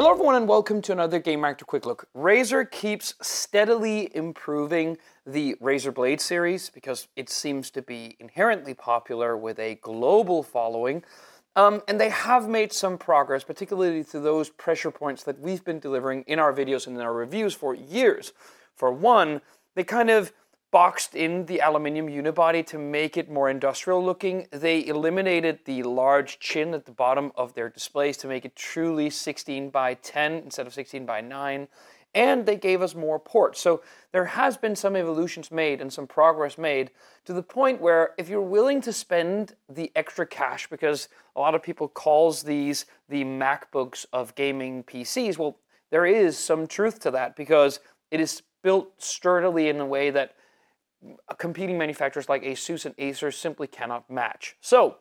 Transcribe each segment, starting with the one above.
Hello, everyone, and welcome to another Gamereactor Quick Look. Razer keeps steadily improving the Razer Blade series because it seems to be inherently popular with a global following. Um, and they have made some progress, particularly to those pressure points that we've been delivering in our videos and in our reviews for years. For one, they kind of boxed in the aluminium unibody to make it more industrial looking. They eliminated the large chin at the bottom of their displays to make it truly 16 by 10 instead of 16 by 9. And they gave us more ports. So there has been some evolutions made and some progress made to the point where if you're willing to spend the extra cash, because a lot of people calls these the MacBooks of gaming PCs, well, there is some truth to that because it is built sturdily in a way that competing manufacturers like Asus and Acer simply cannot match. So,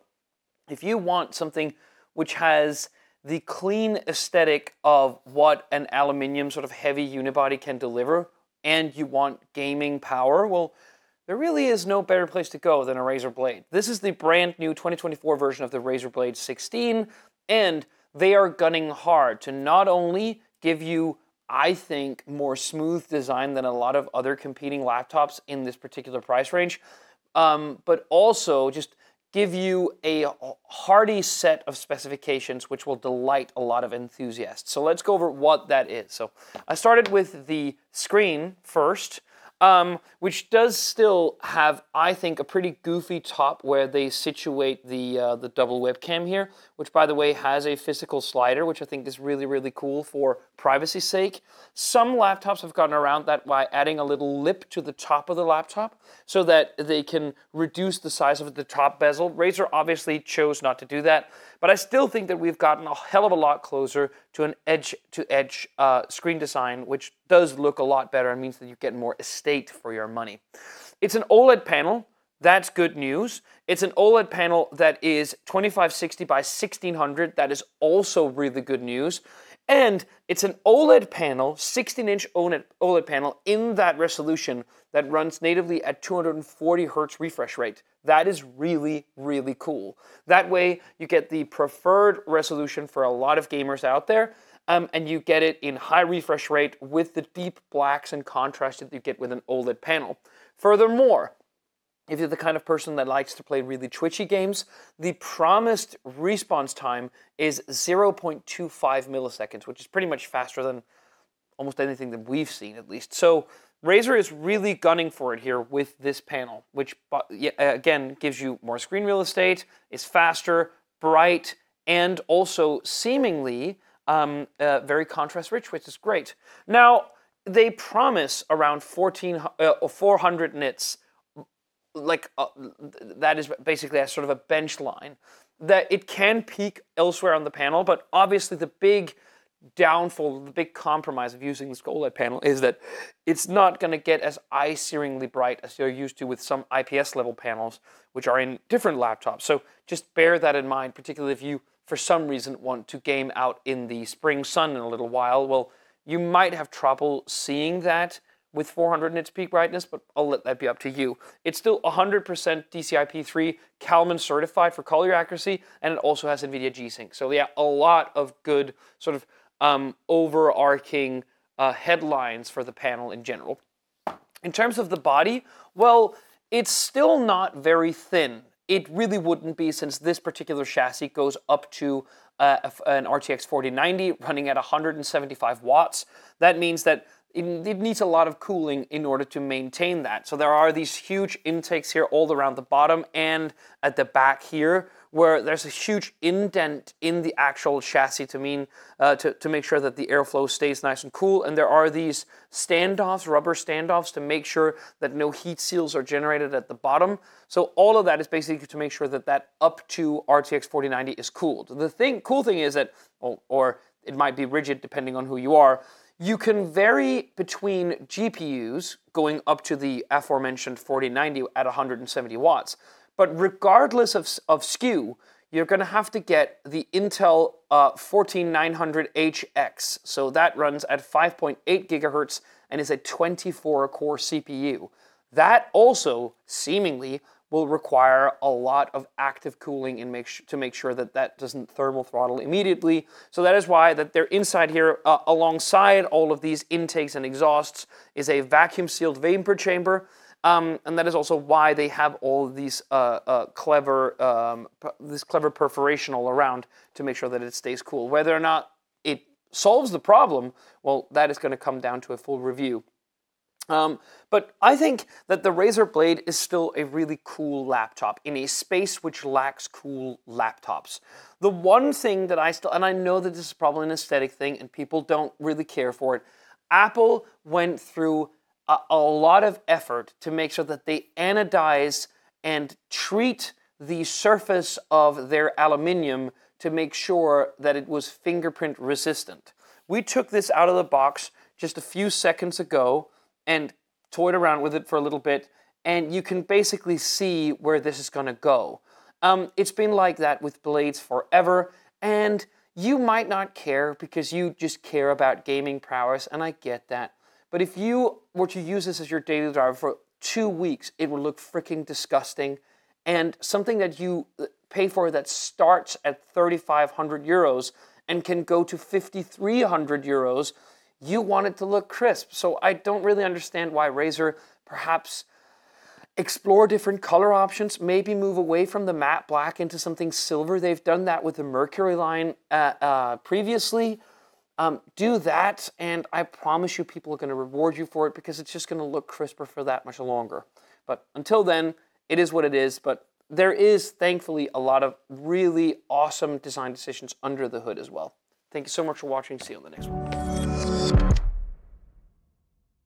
if you want something which has the clean aesthetic of what an aluminium sort of heavy unibody can deliver, and you want gaming power, well, there really is no better place to go than a Razer Blade. This is the brand new 2024 version of the Razer Blade 16, and they are gunning hard to not only give you I think, more smooth design than a lot of other competing laptops in this particular price range, um, but also just give you a hearty set of specifications which will delight a lot of enthusiasts. So let's go over what that is. So I started with the screen first um, which does still have, I think, a pretty goofy top where they situate the uh, the double webcam here, which, by the way, has a physical slider, which I think is really, really cool for privacy's sake. Some laptops have gotten around that by adding a little lip to the top of the laptop so that they can reduce the size of the top bezel. Razer obviously chose not to do that, but I still think that we've gotten a hell of a lot closer to an edge to edge uh, screen design, which does look a lot better and means that you get more estate for your money. It's an OLED panel. That's good news. It's an OLED panel that is 2560 by 1600. That is also really good news. And it's an OLED panel, 16 inch OLED panel in that resolution that runs natively at 240 hertz refresh rate. That is really, really cool. That way, you get the preferred resolution for a lot of gamers out there, um, and you get it in high refresh rate with the deep blacks and contrast that you get with an OLED panel. Furthermore, if you're the kind of person that likes to play really twitchy games, the promised response time is 0.25 milliseconds, which is pretty much faster than almost anything that we've seen, at least. So Razer is really gunning for it here with this panel, which again gives you more screen real estate, is faster, bright, and also seemingly um, uh, very contrast rich, which is great. Now, they promise around 14, uh, 400 nits like uh, that is basically a sort of a bench line that it can peak elsewhere on the panel, but obviously the big downfall, the big compromise of using this OLED panel is that it's not going to get as eye-searingly bright as you're used to with some IPS level panels, which are in different laptops. So just bear that in mind, particularly if you, for some reason, want to game out in the spring sun in a little while. Well, you might have trouble seeing that with 400 nits peak brightness, but I'll let that be up to you. It's still 100% DCI-P3 Calman certified for color accuracy, and it also has NVIDIA G-Sync. So yeah, a lot of good sort of um, overarching uh, headlines for the panel in general. In terms of the body, well, it's still not very thin. It really wouldn't be since this particular chassis goes up to uh, an RTX 4090 running at 175 watts. That means that it, it, needs a lot of cooling in order to maintain that. So there are these huge intakes here all around the bottom and at the back here where there's a huge indent in the actual chassis to mean uh, to, to make sure that the airflow stays nice and cool. And there are these standoffs, rubber standoffs, to make sure that no heat seals are generated at the bottom. So all of that is basically to make sure that that up to RTX 4090 is cooled. The thing, cool thing is that, or, or it might be rigid depending on who you are. You can vary between GPUs going up to the aforementioned 4090 at 170 watts. But regardless of, of SKU, you're going to have to get the Intel uh, 14900HX. So that runs at 5.8 gigahertz and is a 24 core CPU. That also seemingly will require a lot of active cooling and make sh- to make sure that that doesn't thermal throttle immediately. So that is why that they're inside here uh, alongside all of these intakes and exhausts is a vacuum sealed vapor chamber. Um, and that is also why they have all these uh, uh, clever, um, this clever perforation all around to make sure that it stays cool. Whether or not it solves the problem, well, that is going to come down to a full review. Um, but I think that the Razer Blade is still a really cool laptop in a space which lacks cool laptops. The one thing that I still, and I know that this is probably an aesthetic thing and people don't really care for it, Apple went through a, a lot of effort to make sure that they anodize and treat the surface of their aluminium to make sure that it was fingerprint resistant. We took this out of the box just a few seconds ago and toyed around with it for a little bit, and you can basically see where this is going to go. Um, it's been like that with blades forever, and you might not care because you just care about gaming prowess, and I get that. But if you were to use this as your daily driver for two weeks, it would look freaking disgusting. And something that you uh, pay for that starts at 3,500 euros and can go to 5,300 euros you want it to look crisp. So I don't really understand why Razer perhaps explore different color options, maybe move away from the matte black into something silver. They've done that with the Mercury line uh, uh, previously. Um, do that, and I promise you, people are going to reward you for it because it's just going to look crisper for that much longer. But until then, it is what it is. But there is, thankfully, a lot of really awesome design decisions under the hood as well. Thank you so much for watching. See you on the next one.